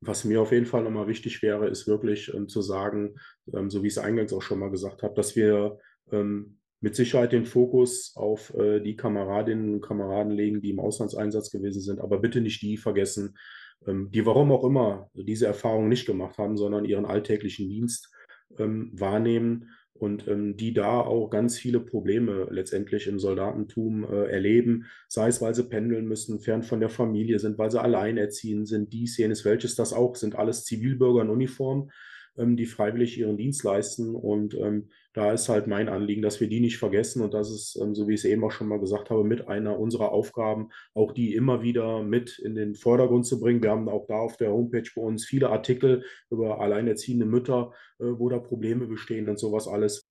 Was mir auf jeden Fall nochmal wichtig wäre, ist wirklich ähm, zu sagen, ähm, so wie ich es eingangs auch schon mal gesagt habe, dass wir ähm, mit Sicherheit den Fokus auf äh, die Kameradinnen und Kameraden legen, die im Auslandseinsatz gewesen sind, aber bitte nicht die vergessen, ähm, die warum auch immer diese Erfahrung nicht gemacht haben, sondern ihren alltäglichen Dienst ähm, wahrnehmen und ähm, die da auch ganz viele Probleme letztendlich im Soldatentum äh, erleben, sei es, weil sie pendeln müssen, fern von der Familie sind, weil sie alleinerziehend sind, dies, jenes, welches das auch, sind alles Zivilbürger in Uniform, die freiwillig ihren Dienst leisten und ähm, da ist halt mein Anliegen, dass wir die nicht vergessen und das ist, ähm, so wie ich es eben auch schon mal gesagt habe, mit einer unserer Aufgaben, auch die immer wieder mit in den Vordergrund zu bringen. Wir haben auch da auf der Homepage bei uns viele Artikel über alleinerziehende Mütter, äh, wo da Probleme bestehen und sowas alles.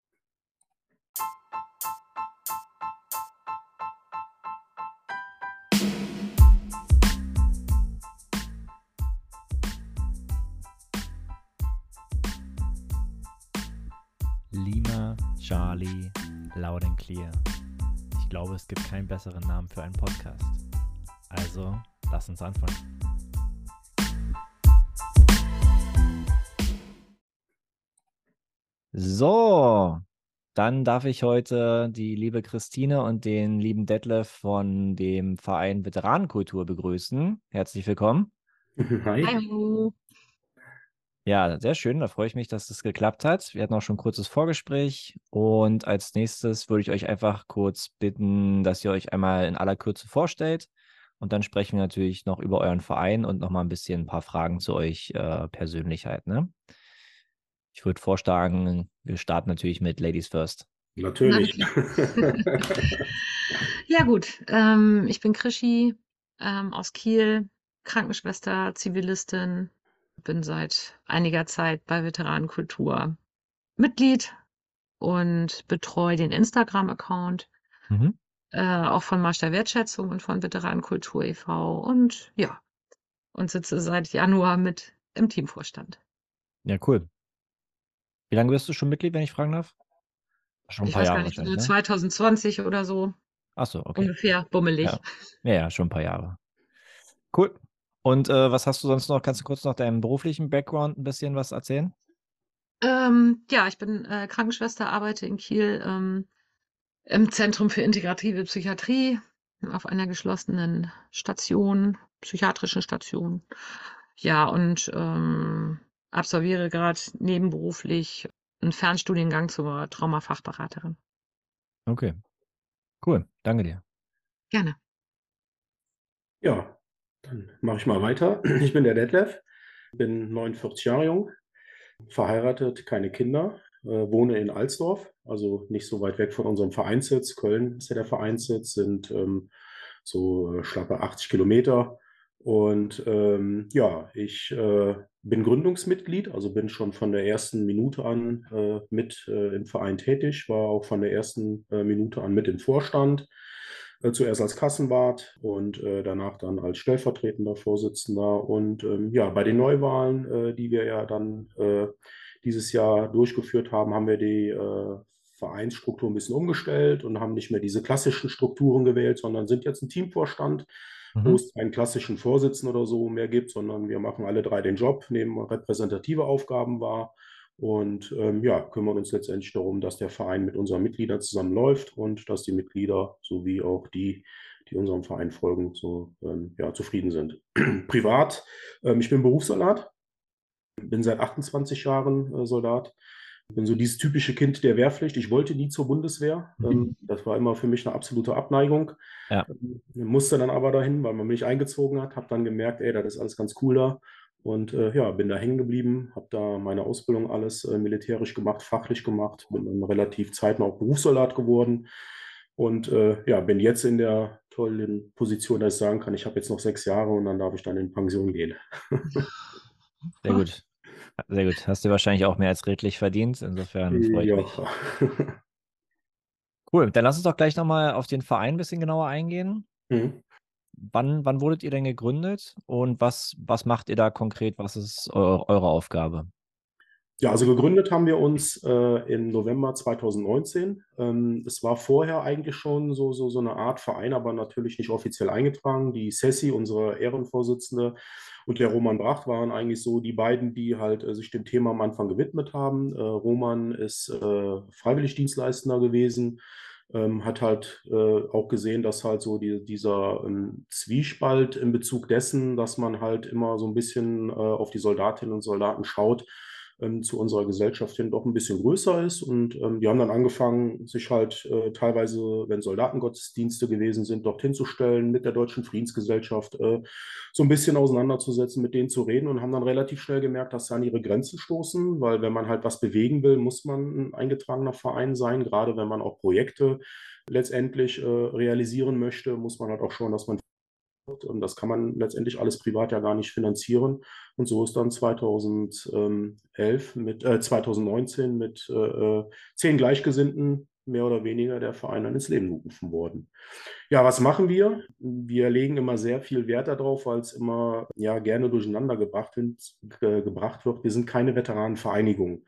Loud and Clear. Ich glaube, es gibt keinen besseren Namen für einen Podcast. Also, lass uns anfangen. So, dann darf ich heute die liebe Christine und den lieben Detlef von dem Verein Veteranenkultur begrüßen. Herzlich willkommen. Hi. Hallo. Ja, sehr schön. Da freue ich mich, dass es geklappt hat. Wir hatten auch schon ein kurzes Vorgespräch. Und als nächstes würde ich euch einfach kurz bitten, dass ihr euch einmal in aller Kürze vorstellt. Und dann sprechen wir natürlich noch über euren Verein und noch mal ein bisschen ein paar Fragen zu euch äh, persönlich halt. Ne? Ich würde vorschlagen, wir starten natürlich mit Ladies First. Natürlich. ja, gut. Ähm, ich bin Krischi ähm, aus Kiel, Krankenschwester, Zivilistin, bin seit einiger Zeit bei Veteranenkultur Mitglied und betreue den Instagram-Account, mhm. äh, auch von Marsch der Wertschätzung und von Veteranenkultur e.V. Und ja, und sitze seit Januar mit im Teamvorstand. Ja, cool. Wie lange bist du schon Mitglied, wenn ich fragen darf? Schon ein ich paar weiß Jahre gar nicht, so 2020 ne? oder so. Ach so, okay. Ungefähr, bummelig. Ja. ja, ja, schon ein paar Jahre. Cool. Und äh, was hast du sonst noch? Kannst du kurz noch deinem beruflichen Background ein bisschen was erzählen? Ähm, ja, ich bin äh, Krankenschwester, arbeite in Kiel ähm, im Zentrum für integrative Psychiatrie auf einer geschlossenen Station, psychiatrischen Station. Ja, und ähm, absolviere gerade nebenberuflich einen Fernstudiengang zur Traumafachberaterin. Okay. Cool. Danke dir. Gerne. Ja, dann mache ich mal weiter. Ich bin der Detlef, bin 49 Jahre jung, verheiratet, keine Kinder, äh, wohne in Alsdorf, also nicht so weit weg von unserem Vereinssitz. Köln ist ja der Vereinssitz, sind ähm, so äh, schlappe 80 Kilometer. Und ähm, ja, ich äh, bin Gründungsmitglied, also bin schon von der ersten Minute an äh, mit äh, im Verein tätig, war auch von der ersten äh, Minute an mit im Vorstand zuerst als Kassenwart und äh, danach dann als stellvertretender Vorsitzender. Und ähm, ja, bei den Neuwahlen, äh, die wir ja dann äh, dieses Jahr durchgeführt haben, haben wir die äh, Vereinsstruktur ein bisschen umgestellt und haben nicht mehr diese klassischen Strukturen gewählt, sondern sind jetzt ein Teamvorstand, mhm. wo es einen klassischen Vorsitzenden oder so mehr gibt, sondern wir machen alle drei den Job, nehmen repräsentative Aufgaben wahr und ähm, ja, kümmern uns letztendlich darum, dass der Verein mit unseren Mitgliedern zusammenläuft und dass die Mitglieder sowie auch die, die unserem Verein folgen, so ähm, ja, zufrieden sind. Privat, ähm, ich bin Berufssoldat, bin seit 28 Jahren äh, Soldat. Bin so dieses typische Kind der Wehrpflicht. Ich wollte nie zur Bundeswehr. Mhm. Das war immer für mich eine absolute Abneigung. Ja. Ähm, musste dann aber dahin, weil man mich eingezogen hat. Habe dann gemerkt, ey, das ist alles ganz cool da. Und äh, ja, bin da hängen geblieben, habe da meine Ausbildung alles äh, militärisch gemacht, fachlich gemacht, bin dann relativ zeitnah auch Berufssoldat geworden und äh, ja, bin jetzt in der tollen Position, dass ich sagen kann, ich habe jetzt noch sechs Jahre und dann darf ich dann in Pension gehen. Sehr gut. Sehr gut. Hast du wahrscheinlich auch mehr als redlich verdient. Insofern freue ich ja. mich. Cool. Dann lass uns doch gleich nochmal auf den Verein ein bisschen genauer eingehen. Mhm. Wann, wann wurdet ihr denn gegründet und was, was macht ihr da konkret? Was ist eure, eure Aufgabe? Ja, also gegründet haben wir uns äh, im November 2019. Ähm, es war vorher eigentlich schon so, so, so eine Art Verein, aber natürlich nicht offiziell eingetragen. Die Sessi, unsere Ehrenvorsitzende, und der Roman Bracht waren eigentlich so die beiden, die halt äh, sich dem Thema am Anfang gewidmet haben. Äh, Roman ist äh, Freiwilligdienstleistender gewesen, ähm, hat halt äh, auch gesehen, dass halt so die, dieser ähm, Zwiespalt in Bezug dessen, dass man halt immer so ein bisschen äh, auf die Soldatinnen und Soldaten schaut, ähm, zu unserer Gesellschaft hin doch ein bisschen größer ist. Und ähm, die haben dann angefangen, sich halt äh, teilweise, wenn Soldatengottesdienste gewesen sind, dorthin zu stellen, mit der Deutschen Friedensgesellschaft äh, so ein bisschen auseinanderzusetzen, mit denen zu reden und haben dann relativ schnell gemerkt, dass sie an ihre Grenzen stoßen, weil wenn man halt was bewegen will, muss man ein eingetragener Verein sein, gerade wenn man auch Projekte letztendlich äh, realisieren möchte, muss man halt auch schauen, dass man und das kann man letztendlich alles privat ja gar nicht finanzieren. Und so ist dann 2011 mit, äh, 2019 mit äh, zehn Gleichgesinnten mehr oder weniger der Verein dann ins Leben gerufen worden. Ja, was machen wir? Wir legen immer sehr viel Wert darauf, weil es immer ja gerne durcheinander gebracht, wird, gebracht wird. Wir sind keine Veteranenvereinigung.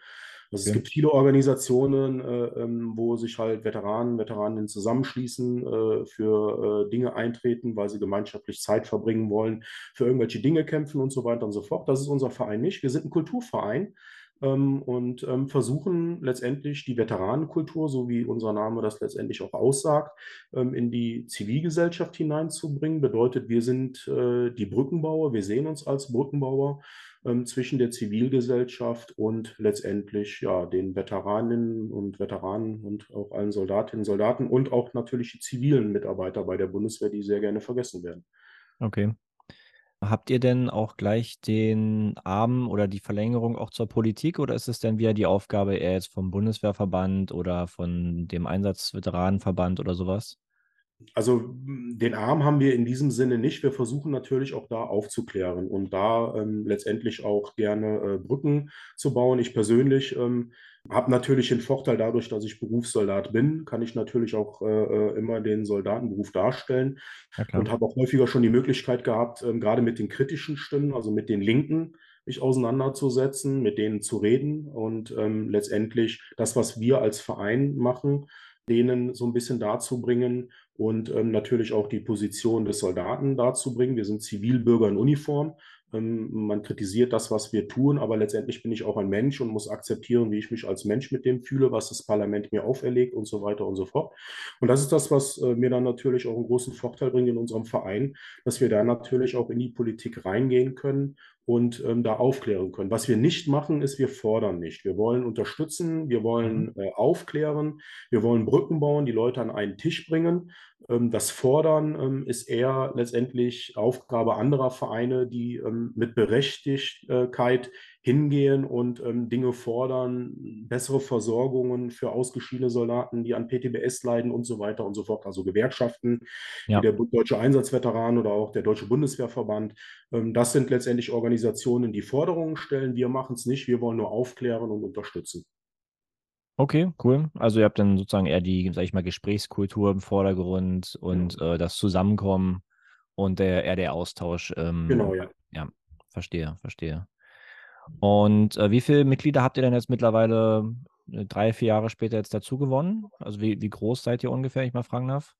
Also okay. es gibt viele Organisationen, äh, ähm, wo sich halt Veteranen, Veteraninnen zusammenschließen, äh, für äh, Dinge eintreten, weil sie gemeinschaftlich Zeit verbringen wollen, für irgendwelche Dinge kämpfen und so weiter und so fort. Das ist unser Verein nicht. Wir sind ein Kulturverein ähm, und ähm, versuchen letztendlich die Veteranenkultur, so wie unser Name das letztendlich auch aussagt, ähm, in die Zivilgesellschaft hineinzubringen. Bedeutet, wir sind äh, die Brückenbauer, wir sehen uns als Brückenbauer ähm, zwischen der Zivilgesellschaft und letztendlich ja, den Veteraninnen und Veteranen und auch allen Soldatinnen und Soldaten und auch natürlich die zivilen Mitarbeiter bei der Bundeswehr, die sehr gerne vergessen werden. Okay. Habt ihr denn auch gleich den Arm oder die Verlängerung auch zur Politik oder ist es denn wieder die Aufgabe eher jetzt vom Bundeswehrverband oder von dem Einsatzveteranenverband oder sowas? Also den Arm haben wir in diesem Sinne nicht. Wir versuchen natürlich auch da aufzuklären und da ähm, letztendlich auch gerne äh, Brücken zu bauen. Ich persönlich ähm, habe natürlich den Vorteil dadurch, dass ich Berufssoldat bin, kann ich natürlich auch äh, äh immer den Soldatenberuf darstellen ja, und habe auch häufiger schon die Möglichkeit gehabt, ähm, gerade mit den kritischen Stimmen, also mit den Linken, mich auseinanderzusetzen, mit denen zu reden und ähm, letztendlich das, was wir als Verein machen, denen so ein bisschen darzubringen und ähm, natürlich auch die Position des Soldaten darzubringen. Wir sind Zivilbürger in Uniform. Ähm, man kritisiert das, was wir tun, aber letztendlich bin ich auch ein Mensch und muss akzeptieren, wie ich mich als Mensch mit dem fühle, was das Parlament mir auferlegt und so weiter und so fort. Und das ist das, was äh, mir dann natürlich auch einen großen Vorteil bringt in unserem Verein, dass wir da natürlich auch in die Politik reingehen können und ähm, da aufklären können. Was wir nicht machen, ist, wir fordern nicht. Wir wollen unterstützen, wir wollen mhm. äh, aufklären, wir wollen Brücken bauen, die Leute an einen Tisch bringen. Ähm, das Fordern ähm, ist eher letztendlich Aufgabe anderer Vereine, die ähm, mit Berechtigkeit hingehen und ähm, Dinge fordern, bessere Versorgungen für ausgeschiedene Soldaten, die an PTBS leiden und so weiter und so fort. Also Gewerkschaften, ja. wie der Deutsche Einsatzveteran oder auch der Deutsche Bundeswehrverband. Ähm, das sind letztendlich Organisationen, die Forderungen stellen. Wir machen es nicht, wir wollen nur aufklären und unterstützen. Okay, cool. Also ihr habt dann sozusagen eher die, sag ich mal, Gesprächskultur im Vordergrund und ja. äh, das Zusammenkommen und der, eher der Austausch. Ähm, genau, ja. Ja, verstehe, verstehe. Und äh, wie viele Mitglieder habt ihr denn jetzt mittlerweile äh, drei, vier Jahre später jetzt dazu gewonnen? Also wie, wie groß seid ihr ungefähr, ich mal fragen darf?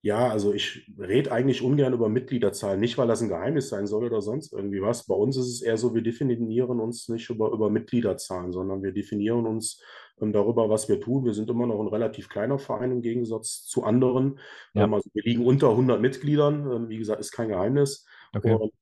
Ja, also ich rede eigentlich ungern über Mitgliederzahlen, nicht weil das ein Geheimnis sein soll oder sonst irgendwie was. Bei uns ist es eher so, wir definieren uns nicht über, über Mitgliederzahlen, sondern wir definieren uns ähm, darüber, was wir tun. Wir sind immer noch ein relativ kleiner Verein im Gegensatz zu anderen. Ja. Ähm, also wir liegen unter 100 Mitgliedern. Ähm, wie gesagt, ist kein Geheimnis. Okay. Und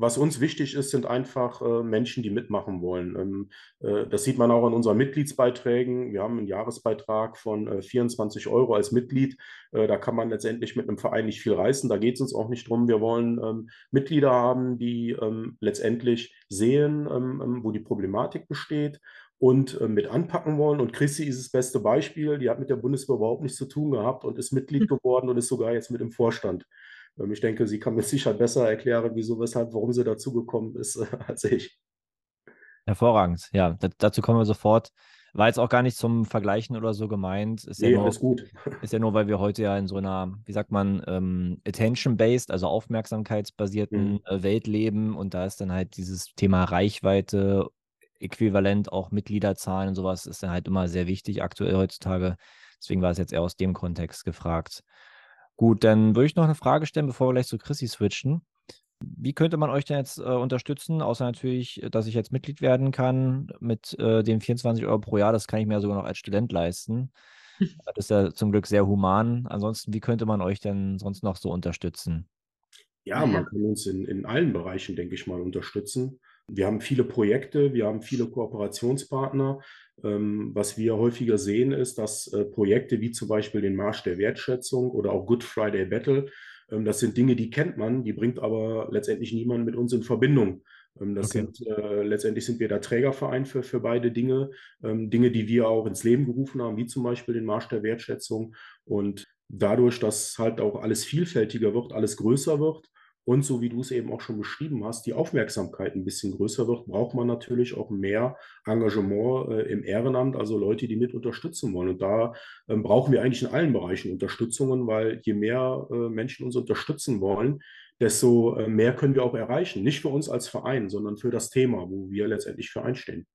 was uns wichtig ist, sind einfach äh, Menschen, die mitmachen wollen. Ähm, äh, das sieht man auch an unseren Mitgliedsbeiträgen. Wir haben einen Jahresbeitrag von äh, 24 Euro als Mitglied. Äh, da kann man letztendlich mit einem Verein nicht viel reißen. Da geht es uns auch nicht drum. Wir wollen ähm, Mitglieder haben, die ähm, letztendlich sehen, ähm, ähm, wo die Problematik besteht und äh, mit anpacken wollen. Und Chrissy ist das beste Beispiel. Die hat mit der Bundeswehr überhaupt nichts zu tun gehabt und ist Mitglied hm. geworden und ist sogar jetzt mit im Vorstand. Ähm, ich denke, sie kann mir sicher besser erklären, wieso, weshalb, warum sie dazugekommen ist, äh, als ich. Hervorragend, ja. dazu kommen wir sofort. War jetzt auch gar nicht zum Vergleichen oder so gemeint. Ist nee, ja nur, alles gut. Ist ja nur, weil wir heute ja in so einer, wie sagt man, ähm, attention-based, also aufmerksamkeitsbasierten mhm. äh, Welt leben und da ist dann halt dieses Thema Reichweite äquivalent auch Mitgliederzahlen und sowas ist dann halt immer sehr wichtig aktuell heutzutage. Deswegen war es jetzt eher aus dem Kontext gefragt. Gut, dann würde ich noch eine Frage stellen, bevor wir gleich zu Chrissy switchen. Wie könnte man euch denn jetzt äh, unterstützen, außer natürlich, dass ich jetzt Mitglied werden kann mit äh, den 24 Euro pro Jahr? Das kann ich mir sogar noch als Student leisten. Das ist ja zum Glück sehr human. Ansonsten, wie könnte man euch denn sonst noch so unterstützen? Ja, man kann uns in, in allen Bereichen, denke ich mal, unterstützen. Wir haben viele Projekte, wir haben viele Kooperationspartner. Ähm, was wir häufiger sehen, ist, dass äh, Projekte wie zum Beispiel den Marsch der Wertschätzung oder auch Good Friday Battle, ähm, das sind Dinge, die kennt man, die bringt aber letztendlich niemand mit uns in Verbindung. Ähm, das okay. sind äh, letztendlich sind wir der Trägerverein für, für beide Dinge, ähm, Dinge, die wir auch ins Leben gerufen haben, wie zum Beispiel den Marsch der Wertschätzung. Und dadurch, dass halt auch alles vielfältiger wird, alles größer wird, und so wie du es eben auch schon beschrieben hast, die Aufmerksamkeit ein bisschen größer wird, braucht man natürlich auch mehr Engagement äh, im Ehrenamt, also Leute, die mit unterstützen wollen. Und da ähm, brauchen wir eigentlich in allen Bereichen Unterstützungen, weil je mehr äh, Menschen uns unterstützen wollen, desto äh, mehr können wir auch erreichen. Nicht für uns als Verein, sondern für das Thema, wo wir letztendlich für einstehen.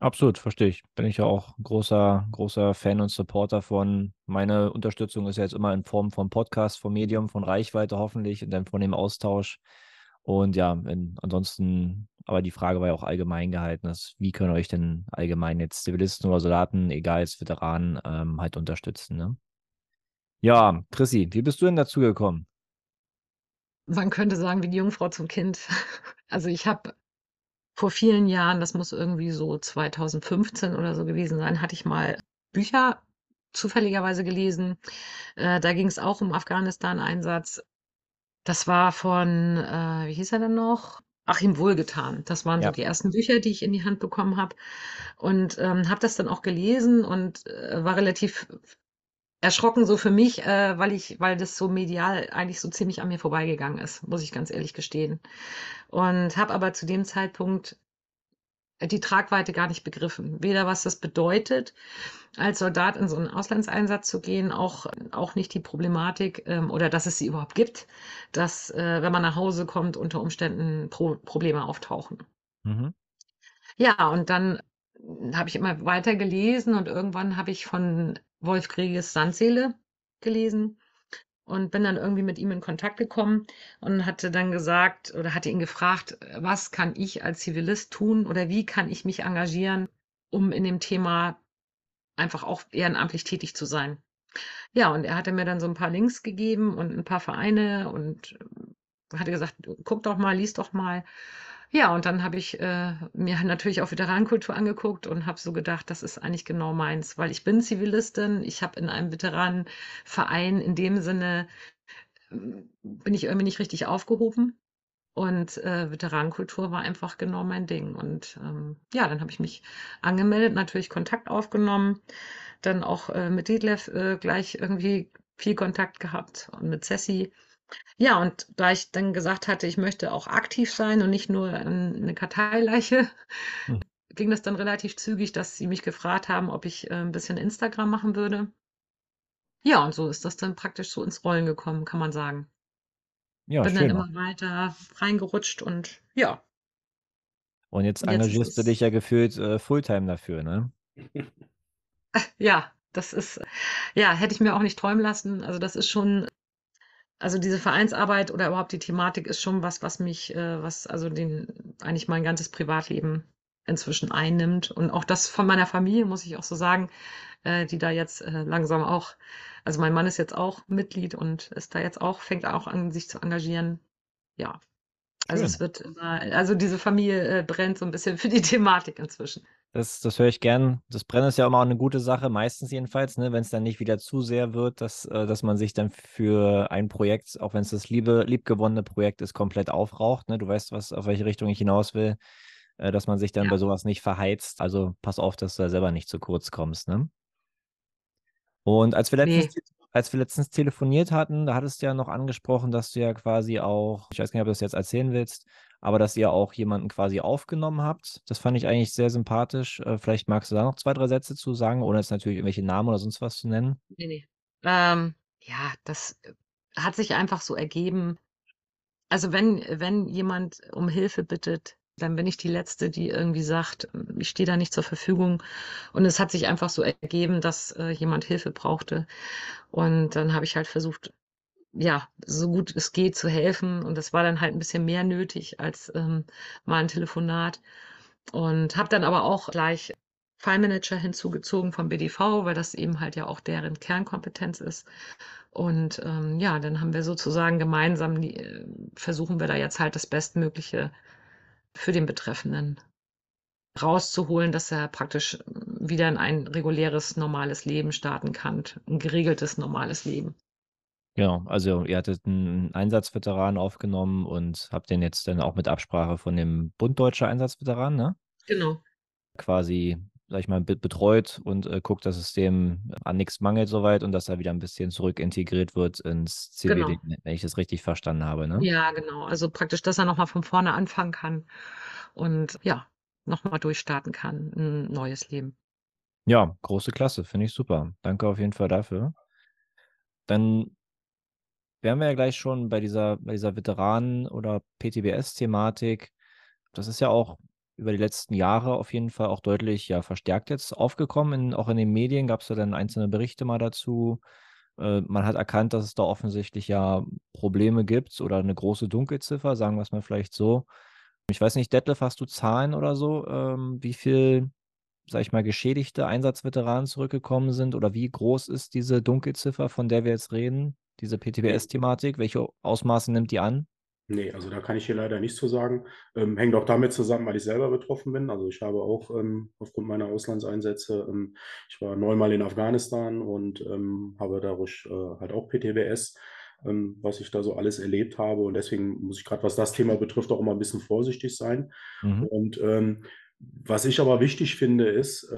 Absolut, verstehe ich. Bin ich ja auch großer, großer Fan und Supporter von. Meine Unterstützung ist ja jetzt immer in Form von Podcast, vom Medium, von Reichweite hoffentlich und dann von dem Austausch. Und ja, in, ansonsten, aber die Frage war ja auch allgemein gehalten, dass, wie können euch denn allgemein jetzt Zivilisten oder Soldaten, egal als Veteranen, ähm, halt unterstützen, ne? Ja, Chrissy, wie bist du denn dazu gekommen? Man könnte sagen, wie die Jungfrau zum Kind. Also ich habe vor vielen Jahren, das muss irgendwie so 2015 oder so gewesen sein, hatte ich mal Bücher zufälligerweise gelesen. Äh, da ging es auch um Afghanistan-Einsatz. Das war von, äh, wie hieß er denn noch? Achim Wohlgetan. Das waren ja. so die ersten Bücher, die ich in die Hand bekommen habe. Und ähm, habe das dann auch gelesen und äh, war relativ erschrocken so für mich, äh, weil ich, weil das so medial eigentlich so ziemlich an mir vorbeigegangen ist, muss ich ganz ehrlich gestehen. Und habe aber zu dem Zeitpunkt die Tragweite gar nicht begriffen. Weder was das bedeutet, als Soldat in so einen Auslandseinsatz zu gehen, auch, auch nicht die Problematik ähm, oder dass es sie überhaupt gibt, dass, äh, wenn man nach Hause kommt, unter Umständen Pro Probleme auftauchen. Mhm. Ja, und dann habe ich immer weiter gelesen und irgendwann habe ich von Wolf Greges Sandseele gelesen und bin dann irgendwie mit ihm in Kontakt gekommen und hatte dann gesagt oder hatte ihn gefragt, was kann ich als Zivilist tun oder wie kann ich mich engagieren, um in dem Thema einfach auch ehrenamtlich tätig zu sein. Ja, und er hatte mir dann so ein paar Links gegeben und ein paar Vereine und hatte gesagt, guck doch mal, lies doch mal. Ja, und dann habe ich äh, mir natürlich auch Veteranenkultur angeguckt und habe so gedacht, das ist eigentlich genau meins, weil ich bin Zivilistin, ich habe in einem Veteranenverein in dem Sinne, hm, bin ich irgendwie nicht richtig aufgehoben. Und äh, Veteranenkultur war einfach genau mein Ding. Und ähm, ja, dann habe ich mich angemeldet, natürlich Kontakt aufgenommen, dann auch äh, mit Detlef äh, gleich irgendwie viel Kontakt gehabt und mit Cessi. Ja, und da ich dann gesagt hatte, ich möchte auch aktiv sein und nicht nur eine Karteileiche, hm. ging das dann relativ zügig, dass sie mich gefragt haben, ob ich äh, ein bisschen Instagram machen würde. Ja, und so ist das dann praktisch so ins Rollen gekommen, kann man sagen. Ja, Bin dann immer weiter reingerutscht und ja. Und jetzt Jetzt engagierst du dich ja gefühlt äh, Fulltime dafür, ne? ja, das ist, ja, hätte ich mir auch nicht träumen lassen. Also das ist schon also diese Vereinsarbeit oder überhaupt die Thematik ist schon was, was mich, äh, was also den eigentlich mein ganzes Privatleben inzwischen einnimmt. Und auch das von meiner Familie, muss ich auch so sagen, äh, die da jetzt äh, langsam auch, also mein Mann ist jetzt auch Mitglied und ist da jetzt auch, fängt auch an, sich zu engagieren. Ja. Also Schön. es wird immer, also diese Familie äh, brennt so ein bisschen für die Thematik inzwischen. Das, das höre ich gern. Das Brennen ist ja immer auch eine gute Sache, meistens jedenfalls, ne? wenn es dann nicht wieder zu sehr wird, dass, äh, dass man sich dann für ein Projekt, auch wenn es das liebe, liebgewonnene Projekt ist, komplett aufraucht. Ne? Du weißt, was, auf welche Richtung ich hinaus will, äh, dass man sich dann ja. bei sowas nicht verheizt. Also pass auf, dass du da selber nicht zu kurz kommst. Ne? Und als wir letztens nee als wir letztens telefoniert hatten, da hattest du ja noch angesprochen, dass du ja quasi auch, ich weiß nicht, ob du das jetzt erzählen willst, aber dass ihr auch jemanden quasi aufgenommen habt. Das fand ich eigentlich sehr sympathisch. Äh, vielleicht magst du da noch zwei, drei Sätze zu sagen, ohne jetzt natürlich irgendwelche Namen oder sonst was zu nennen. Nee, nee. Ähm, ja, das äh, hat sich einfach so ergeben. Also wenn, wenn jemand um Hilfe bittet, dann bin ich die Letzte, die irgendwie sagt, ich stehe da nicht zur Verfügung. Und es hat sich einfach so ergeben, dass äh, jemand Hilfe brauchte. Und dann habe ich halt versucht, ja, so gut es geht zu helfen. Und das war dann halt ein bisschen mehr nötig als ähm, mal ein Telefonat. Und habe dann aber auch gleich Fallmanager hinzugezogen vom BDV, weil das eben halt ja auch deren Kernkompetenz ist. Und ähm, ja, dann haben wir sozusagen gemeinsam, die, äh, versuchen wir da jetzt halt das Bestmögliche für den Betreffenden rauszuholen, dass er praktisch wieder in ein reguläres, normales Leben starten kann, ein geregeltes, normales Leben. Genau, also ihr hattet einen Einsatzveteran aufgenommen und habt den jetzt dann auch mit Absprache von dem Bund Deutscher Einsatzveteran, ne? Genau. Quasi, sag ich mal, betreut und äh, guckt, dass es dem an nichts mangelt soweit und dass er wieder ein bisschen zurück integriert wird ins CBD, Genau. wenn ich das richtig verstanden habe, ne? Ja, genau. Also praktisch, dass er nochmal von vorne anfangen kann und ja, nochmal durchstarten kann, ein neues Leben. Ja, große Klasse, finde ich super. Danke auf jeden Fall dafür. Dann wären wir ja gleich schon bei dieser, bei dieser Veteranen- oder PTBS-Thematik. Das ist ja auch über die letzten Jahre auf jeden Fall auch deutlich ja, verstärkt jetzt aufgekommen. In, auch in den Medien gab es ja dann einzelne Berichte mal dazu. Äh, man hat erkannt, dass es da offensichtlich ja Probleme gibt oder eine große Dunkelziffer, sagen wir es mal vielleicht so. Ich weiß nicht, Detlef, hast du Zahlen oder so, ähm, wie viel, sag ich mal, geschädigte Einsatzveteranen zurückgekommen sind oder wie groß ist diese Dunkelziffer, von der wir jetzt reden? diese PTBS-Thematik? Welche Ausmaße nimmt die an? Nee, also da kann ich hier leider nichts zu sagen. Ähm, hängt auch damit zusammen, weil ich selber betroffen bin. Also ich habe auch ähm, aufgrund meiner Auslandseinsätze, ähm, ich war neunmal in Afghanistan und ähm, habe dadurch äh, halt auch PTBS, ähm, was ich da so alles erlebt habe. Und deswegen muss ich gerade, was das Thema betrifft, auch immer ein bisschen vorsichtig sein. Mhm. Und ähm, was ich aber wichtig finde, ist,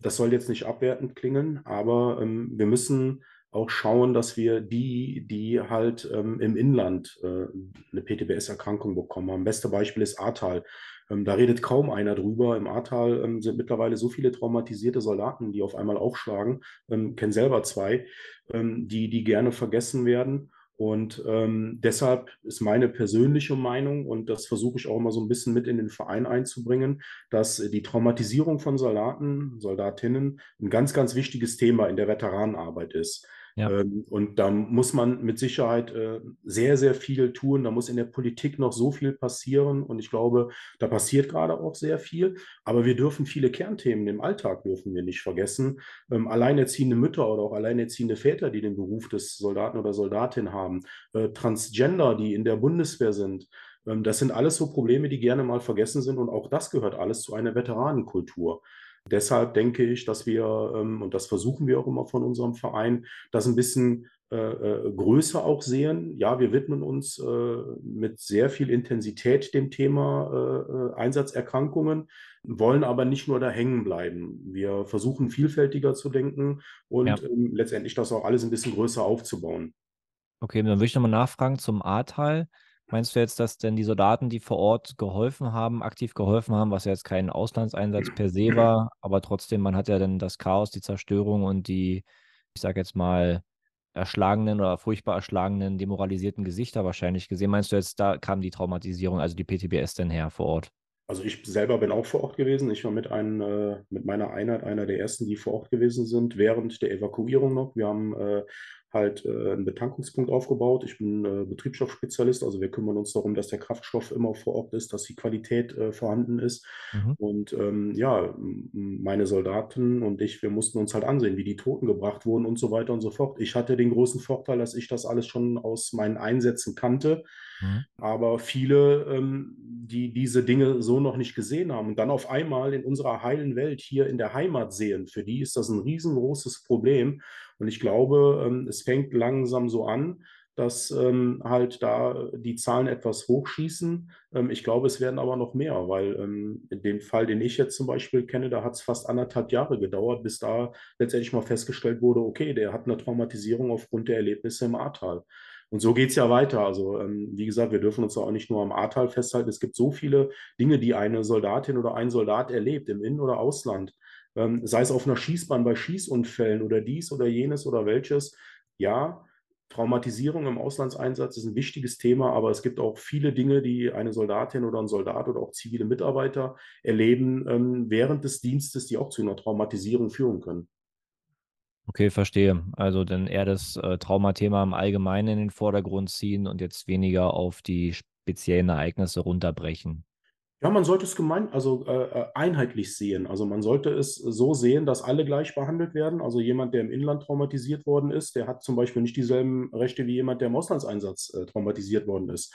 das soll jetzt nicht abwertend klingen, aber wir müssen auch schauen, dass wir die, die halt ähm, im Inland äh, eine PTBS-Erkrankung bekommen haben. Beste Beispiel ist Ahrtal. Ähm, da redet kaum einer drüber. Im Ahrtal ähm, sind mittlerweile so viele traumatisierte Soldaten, die auf einmal aufschlagen, ähm, kenne selber zwei, ähm, die, die gerne vergessen werden. Und ähm, deshalb ist meine persönliche Meinung, und das versuche ich auch immer so ein bisschen mit in den Verein einzubringen, dass die Traumatisierung von Soldaten, Soldatinnen ein ganz, ganz wichtiges Thema in der Veteranenarbeit ist. Ja. Ähm, und da muss man mit Sicherheit äh, sehr, sehr viel tun. Da muss in der Politik noch so viel passieren. Und ich glaube, da passiert gerade auch sehr viel. Aber wir dürfen viele Kernthemen im Alltag dürfen wir nicht vergessen. Ähm, alleinerziehende Mütter oder auch alleinerziehende Väter, die den Beruf des Soldaten oder Soldatin haben, äh, Transgender, die in der Bundeswehr sind. Ähm, das sind alles so Probleme, die gerne mal vergessen sind. Und auch das gehört alles zu einer Veteranenkultur. Deshalb denke ich, dass wir, ähm, und das versuchen wir auch immer von unserem Verein, das ein bisschen äh, äh, größer auch sehen. Ja, wir widmen uns äh, mit sehr viel Intensität dem Thema äh, Einsatzerkrankungen, wollen aber nicht nur da hängen bleiben. Wir versuchen vielfältiger zu denken und Ja. ähm, letztendlich das auch alles ein bisschen größer aufzubauen. Okay, dann würde ich nochmal nachfragen zum Ahrtal. Meinst du jetzt, dass denn die Soldaten, die vor Ort geholfen haben, aktiv geholfen haben, was ja jetzt kein Auslandseinsatz per se war, aber trotzdem, man hat ja dann das Chaos, die Zerstörung und die, ich sag jetzt mal, erschlagenen oder furchtbar erschlagenen, demoralisierten Gesichter wahrscheinlich gesehen. Meinst du jetzt, da kam die Traumatisierung, also die PTBS denn her vor Ort? Also ich selber bin auch vor Ort gewesen. Ich war mit, einem, äh, mit meiner Einheit einer der ersten, die vor Ort gewesen sind, während der Evakuierung noch. Wir haben äh, halt äh, einen Betankungspunkt aufgebaut. Ich bin äh, Betriebsstoffspezialist, also wir kümmern uns darum, dass der Kraftstoff immer vor Ort ist, dass die Qualität äh, vorhanden ist. Mhm. Und ähm, ja, meine Soldaten und ich, wir mussten uns halt ansehen, wie die Toten gebracht wurden und so weiter und so fort. Ich hatte den großen Vorteil, dass ich das alles schon aus meinen Einsätzen kannte. Mhm. Aber viele, ähm, die diese Dinge so noch nicht gesehen haben und dann auf einmal in unserer heilen Welt hier in der Heimat sehen, für die ist das ein riesengroßes Problem. Und ich glaube, ähm, es fängt langsam so an, dass ähm, halt da die Zahlen etwas hochschießen. Ähm, ich glaube, es werden aber noch mehr, weil in dem Fall, den ich jetzt zum Beispiel kenne, da hat es fast anderthalb Jahre gedauert, bis da letztendlich mal festgestellt wurde, okay, der hat eine Traumatisierung aufgrund der Erlebnisse im Ahrtal. Und so geht es ja weiter. Also, ähm, wie gesagt, wir dürfen uns auch nicht nur am Ahrtal festhalten. Es gibt so viele Dinge, die eine Soldatin oder ein Soldat erlebt, im In- oder Ausland. Ähm, sei es auf einer Schießbahn bei Schießunfällen oder dies oder jenes oder welches. Ja, Traumatisierung im Auslandseinsatz ist ein wichtiges Thema, aber es gibt auch viele Dinge, die eine Soldatin oder ein Soldat oder auch zivile Mitarbeiter erleben ähm, während des Dienstes, die auch zu einer Traumatisierung führen können. Okay, verstehe. Also dann eher das äh, Traumathema im Allgemeinen in den Vordergrund ziehen und jetzt weniger auf die speziellen Ereignisse runterbrechen. Ja, man sollte es gemein, also äh, äh, einheitlich sehen. Also man sollte es so sehen, dass alle gleich behandelt werden. Also jemand, der im Inland traumatisiert worden ist, der hat zum Beispiel nicht dieselben Rechte wie jemand, der im Auslandseinsatz äh, traumatisiert worden ist.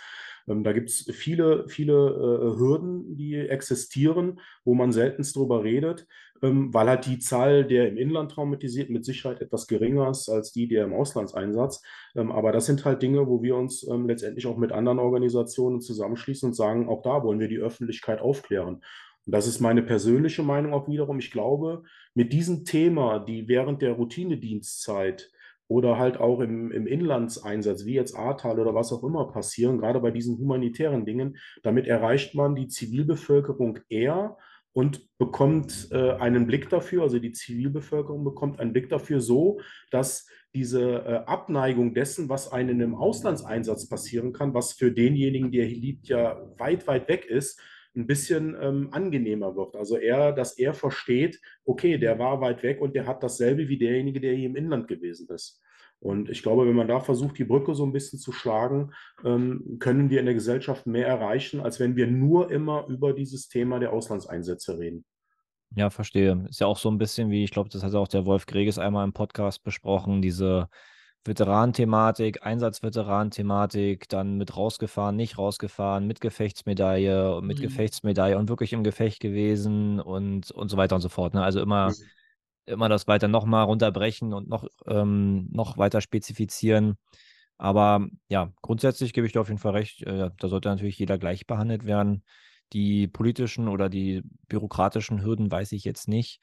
Ähm, da gibt es viele, viele äh, Hürden, die existieren, wo man seltenst drüber redet, ähm, weil halt die Zahl der im Inland traumatisiert mit Sicherheit etwas geringer ist als die der im Auslandseinsatz. Ähm, aber das sind halt Dinge, wo wir uns ähm, letztendlich auch mit anderen Organisationen zusammenschließen und sagen, auch da wollen wir die Öffentlichkeit aufklären. Und das ist meine persönliche Meinung auch wiederum. Ich glaube, mit diesem Thema, die während der Routinedienstzeit oder halt auch im, im Inlandseinsatz, wie jetzt Ahrtal oder was auch immer passieren, gerade bei diesen humanitären Dingen, damit erreicht man die Zivilbevölkerung eher und bekommt äh, einen Blick dafür, also die Zivilbevölkerung bekommt einen Blick dafür so, dass diese äh, Abneigung dessen, was einem im Auslandseinsatz passieren kann, was für denjenigen, der hier liebt, ja weit, weit weg ist, ein bisschen ähm, angenehmer wird. Also er, dass er versteht, okay, der war weit weg und der hat dasselbe wie derjenige, der hier im Inland gewesen ist. Und ich glaube, wenn man da versucht, die Brücke so ein bisschen zu schlagen, ähm, können wir in der Gesellschaft mehr erreichen, als wenn wir nur immer über dieses Thema der Auslandseinsätze reden. Ja, verstehe. Ist ja auch so ein bisschen wie, ich glaube, das hat auch der Wolf Greges einmal im Podcast besprochen, diese Veteran-Thematik, Einsatzveteran-Thematik, dann mit rausgefahren, nicht rausgefahren, mit Gefechtsmedaille, mit mhm. Gefechtsmedaille und wirklich im Gefecht gewesen und, und so weiter und so fort. Ne? Also immer, mhm. immer das weiter nochmal runterbrechen und noch, ähm, noch weiter spezifizieren. Aber ja, grundsätzlich gebe ich dir auf jeden Fall recht, äh, da sollte natürlich jeder gleich behandelt werden. Die politischen oder die bürokratischen Hürden weiß ich jetzt nicht.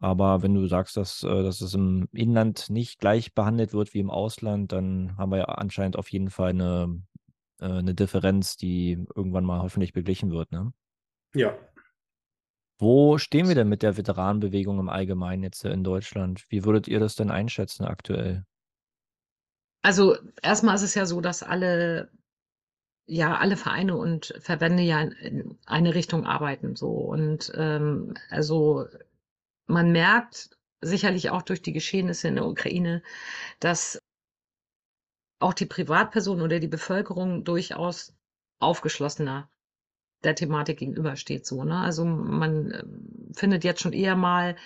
Aber wenn du sagst, dass, äh, dass es im Inland nicht gleich behandelt wird wie im Ausland, dann haben wir ja anscheinend auf jeden Fall eine, äh, eine Differenz, die irgendwann mal hoffentlich beglichen wird. Ne? Ja. Wo stehen wir denn mit der Veteranenbewegung im Allgemeinen jetzt in Deutschland? Wie würdet ihr das denn einschätzen aktuell? Also erstmal ist es ja so, dass alle ja alle Vereine und Verbände ja in eine Richtung arbeiten so und ähm, also man merkt sicherlich auch durch die Geschehnisse in der Ukraine, dass auch die Privatperson oder die Bevölkerung durchaus aufgeschlossener der Thematik gegenübersteht. So, ne? Also man äh, findet jetzt schon eher mal,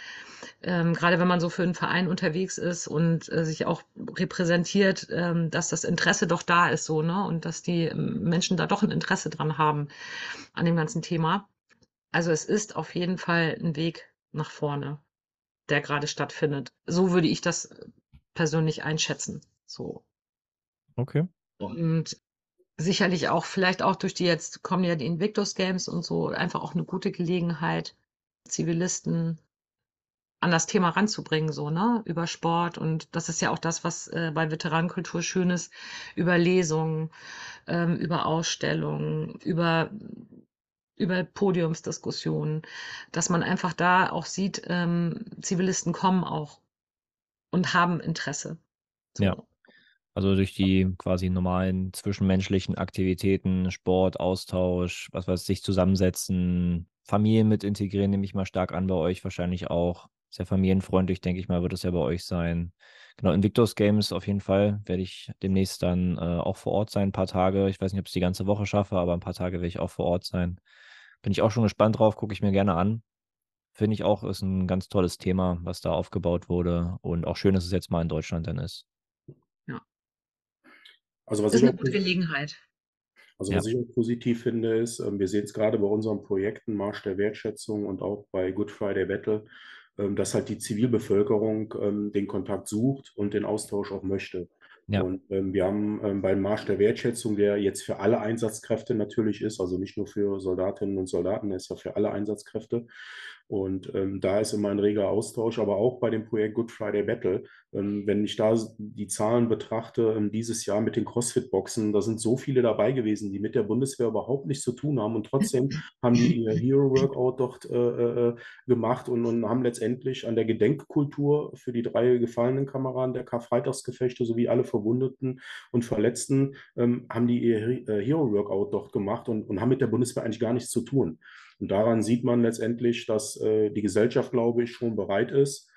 ähm, gerade wenn man so für einen Verein unterwegs ist und äh, sich auch repräsentiert, ähm, dass das Interesse doch da ist, so, ne? Und dass die ähm, Menschen da doch ein Interesse dran haben an dem ganzen Thema. Also es ist auf jeden Fall ein Weg nach vorne, der gerade stattfindet. So würde ich das persönlich einschätzen. So. Okay. Und sicherlich auch, vielleicht auch durch die jetzt kommen ja die Invictus Games und so, einfach auch eine gute Gelegenheit, Zivilisten an das Thema ranzubringen, so, ne, über Sport. Und das ist ja auch das, was äh, bei Veteranenkultur schön ist, über Lesungen, ähm, über Ausstellungen, über über Podiumsdiskussionen, dass man einfach da auch sieht, ähm, Zivilisten kommen auch und haben Interesse. So. Ja. Also durch die quasi normalen zwischenmenschlichen Aktivitäten, Sport, Austausch, was weiß ich, zusammensetzen, Familien mit integrieren, nehme ich mal stark an bei euch wahrscheinlich auch. Sehr familienfreundlich, denke ich mal, wird es ja bei euch sein. Genau, Invictus Games auf jeden Fall werde ich demnächst dann äh, auch vor Ort sein, ein paar Tage. Ich weiß nicht, ob ich es die ganze Woche schaffe, aber ein paar Tage werde ich auch vor Ort sein. Bin ich auch schon gespannt drauf, gucke ich mir gerne an. Finde ich auch, ist ein ganz tolles Thema, was da aufgebaut wurde. Und auch schön, dass es jetzt mal in Deutschland dann ist. Ja. Also was das ist eine gute Gelegenheit. Also was ja. ich auch positiv finde, ist, ähm, wir sehen es gerade bei unseren Projekten Marsch der Wertschätzung und auch bei Good Friday Battle, dass halt die Zivilbevölkerung ähm, den Kontakt sucht und den Austausch auch möchte. Ja. Und ähm, wir haben ähm, beim Marsch der Wertschätzung, der jetzt für alle Einsatzkräfte natürlich ist, also nicht nur für Soldatinnen und Soldaten, der ist ja für alle Einsatzkräfte, Und ähm, da ist immer ein reger Austausch, aber auch bei dem Projekt Good Friday Battle. Ähm, wenn ich da die Zahlen betrachte, ähm, dieses Jahr mit den CrossFit-Boxen, da sind so viele dabei gewesen, die mit der Bundeswehr überhaupt nichts zu tun haben. Und trotzdem haben die ihr Hero-Workout dort äh, äh, gemacht und, und haben letztendlich an der Gedenkkultur für die drei gefallenen Kameraden der Karfreitagsgefechte sowie alle Verwundeten und Verletzten, ähm, haben die ihr äh, Hero-Workout dort gemacht und, und haben mit der Bundeswehr eigentlich gar nichts zu tun. Und daran sieht man letztendlich, dass äh, die Gesellschaft, glaube ich, schon bereit ist,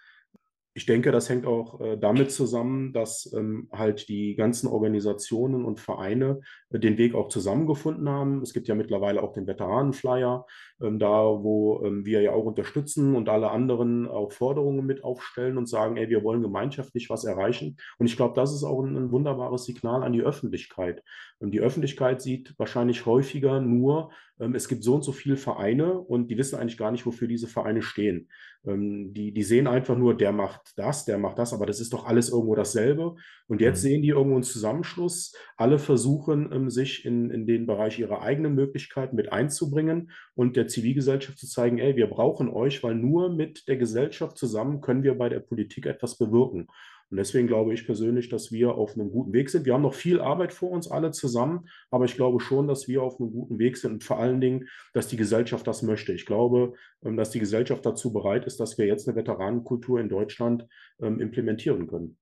ich denke, das hängt auch äh, damit zusammen, dass ähm, halt die ganzen Organisationen und Vereine äh, den Weg auch zusammengefunden haben. Es gibt ja mittlerweile auch den Veteranenflyer, da wo ähm, wir ja auch unterstützen und alle anderen auch Forderungen mit aufstellen und sagen, ey, wir wollen gemeinschaftlich was erreichen. Und ich glaube, das ist auch ein, ein wunderbares Signal an die Öffentlichkeit. Ähm, die Öffentlichkeit sieht wahrscheinlich häufiger nur, ähm, es gibt so und so viele Vereine und die wissen eigentlich gar nicht, wofür diese Vereine stehen. Ähm, die, die sehen einfach nur, der macht das, der macht das, aber das ist doch alles irgendwo dasselbe. Und jetzt mhm. sehen die irgendwo einen Zusammenschluss. Alle versuchen, sich in, in den Bereich ihrer eigenen Möglichkeiten mit einzubringen und der Zivilgesellschaft zu zeigen, ey, wir brauchen euch, weil nur mit der Gesellschaft zusammen können wir bei der Politik etwas bewirken. Und deswegen glaube ich persönlich, dass wir auf einem guten Weg sind. Wir haben noch viel Arbeit vor uns alle zusammen, aber ich glaube schon, dass wir auf einem guten Weg sind und vor allen Dingen, dass die Gesellschaft das möchte. Ich glaube, ähm, dass die Gesellschaft dazu bereit ist, dass wir jetzt eine Veteranenkultur in Deutschland ähm, implementieren können.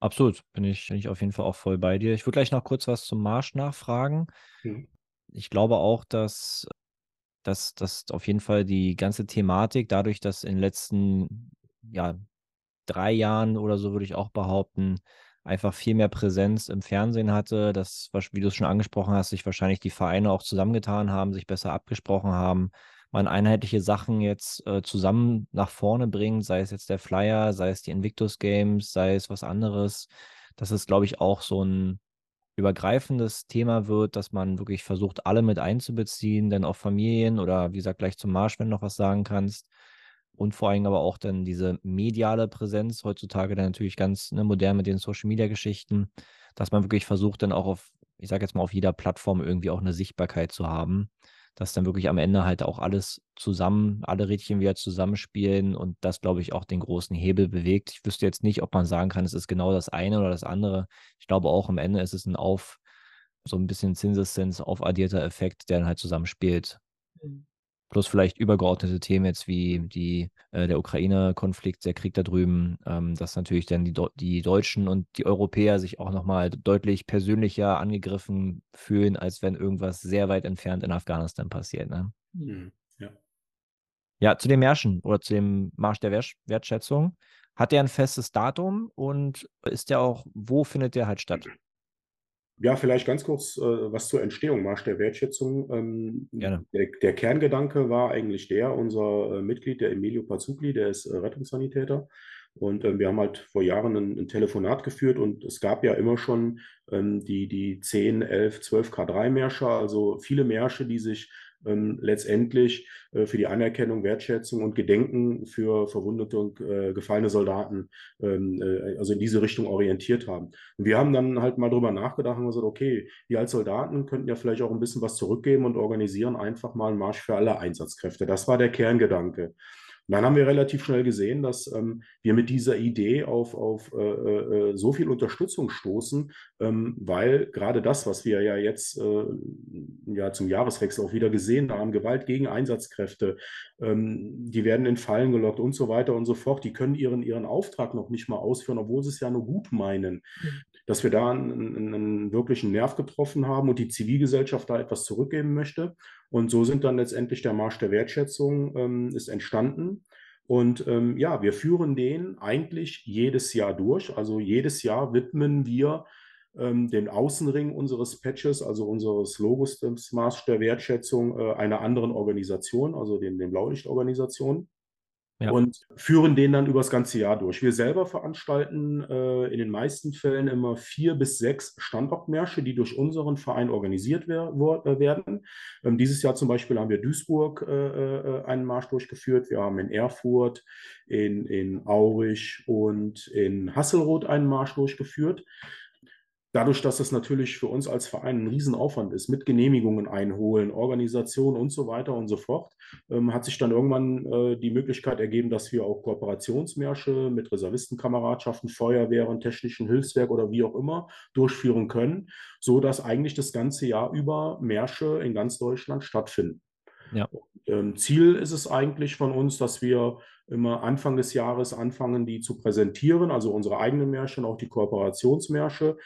Absolut, bin ich, bin ich auf jeden Fall auch voll bei dir. Ich würde gleich noch kurz was zum Marsch nachfragen. Hm. Ich glaube auch, dass, dass, dass auf jeden Fall die ganze Thematik, dadurch, dass in den letzten ja, drei Jahren oder so, würde ich auch behaupten, einfach viel mehr Präsenz im Fernsehen hatte, dass, wie du es schon angesprochen hast, sich wahrscheinlich die Vereine auch zusammengetan haben, sich besser abgesprochen haben, man einheitliche Sachen jetzt äh, zusammen nach vorne bringt, sei es jetzt der Flyer, sei es die Invictus Games, sei es was anderes. Das ist, glaube ich, auch so ein übergreifendes Thema wird, dass man wirklich versucht, alle mit einzubeziehen, denn auch Familien oder wie gesagt, gleich zum Marsch, wenn du noch was sagen kannst, und vor allem aber auch dann diese mediale Präsenz, heutzutage dann natürlich ganz ne, modern mit den Social-Media-Geschichten, dass man wirklich versucht, dann auch auf, ich sage jetzt mal, auf jeder Plattform irgendwie auch eine Sichtbarkeit zu haben, dass dann wirklich am Ende halt auch alles zusammen, alle Rädchen wieder zusammenspielen und das, glaube ich, auch den großen Hebel bewegt. Ich wüsste jetzt nicht, ob man sagen kann, es ist genau das eine oder das andere. Ich glaube auch am Ende ist es ein auf, so ein bisschen Zinseszins aufaddierter Effekt, der dann halt zusammenspielt. Mhm plus vielleicht übergeordnete Themen jetzt wie die, äh, der Ukraine-Konflikt, der Krieg da drüben, ähm, dass natürlich dann die, die Deutschen und die Europäer sich auch nochmal deutlich persönlicher angegriffen fühlen, als wenn irgendwas sehr weit entfernt in Afghanistan passiert. Ne? Mhm. Ja. ja, zu den Märschen oder zu dem Marsch der Wertschätzung. Hat der ein festes Datum und ist der auch, wo findet der halt statt? Ja, vielleicht ganz kurz äh, was zur Entstehung, Marsch der Wertschätzung. Ähm, Gerne. Der, der, Kerngedanke war eigentlich der, unser äh, Mitglied, der Emilio Pazzugli, der ist äh, Rettungssanitäter. Und äh, wir haben halt vor Jahren ein, ein, Telefonat geführt und es gab ja immer schon ähm, die, die 10, 11, 12 K3-Märsche, also viele Märsche, die sich ähm, letztendlich äh, für die Anerkennung, Wertschätzung und Gedenken für verwundete und äh, gefallene Soldaten, ähm, äh, also in diese Richtung orientiert haben. Und wir haben dann halt mal drüber nachgedacht und gesagt, okay, wir als Soldaten könnten ja vielleicht auch ein bisschen was zurückgeben und organisieren einfach mal einen Marsch für alle Einsatzkräfte. Das war der Kerngedanke. Und dann haben wir relativ schnell gesehen, dass ähm, wir mit dieser Idee auf, auf äh, äh, so viel Unterstützung stoßen, ähm, weil gerade das, was wir ja jetzt äh, ja zum Jahreswechsel auch wieder gesehen haben, Gewalt gegen Einsatzkräfte, ähm, die werden in Fallen gelockt und so weiter und so fort, die können ihren, ihren Auftrag noch nicht mal ausführen, obwohl sie es ja nur gut meinen. Dass wir da einen, einen wirklichen Nerv getroffen haben und die Zivilgesellschaft da etwas zurückgeben möchte. Und so sind dann letztendlich der Marsch der Wertschätzung ähm, ist entstanden. Und ähm, ja, wir führen den eigentlich jedes Jahr durch. Also jedes Jahr widmen wir ähm, den Außenring unseres Patches, also unseres Logos des Marsch der Wertschätzung, äh, einer anderen Organisation, also den, den Blaulichtorganisation ja. und führen den dann über das ganze Jahr durch. Wir selber veranstalten äh, in den meisten Fällen immer vier bis sechs Standortmärsche, die durch unseren Verein organisiert wer äh, werden. Ähm, dieses Jahr zum Beispiel haben wir Duisburg äh, äh, einen Marsch durchgeführt. Wir haben in Erfurt, in, in Aurich und in Hasselroth einen Marsch durchgeführt. Dadurch, dass das natürlich für uns als Verein ein Riesenaufwand ist, mit Genehmigungen einholen, Organisation und so weiter und so fort, ähm, hat sich dann irgendwann äh, die Möglichkeit ergeben, dass wir auch Kooperationsmärsche mit Reservistenkameradschaften, Feuerwehren, technischen Hilfswerk oder wie auch immer durchführen können, so dass eigentlich das ganze Jahr über Märsche in ganz Deutschland stattfinden. Ja. Ähm, Ziel ist es eigentlich von uns, dass wir immer Anfang des Jahres anfangen, die zu präsentieren, also unsere eigenen Märsche und auch die Kooperationsmärsche.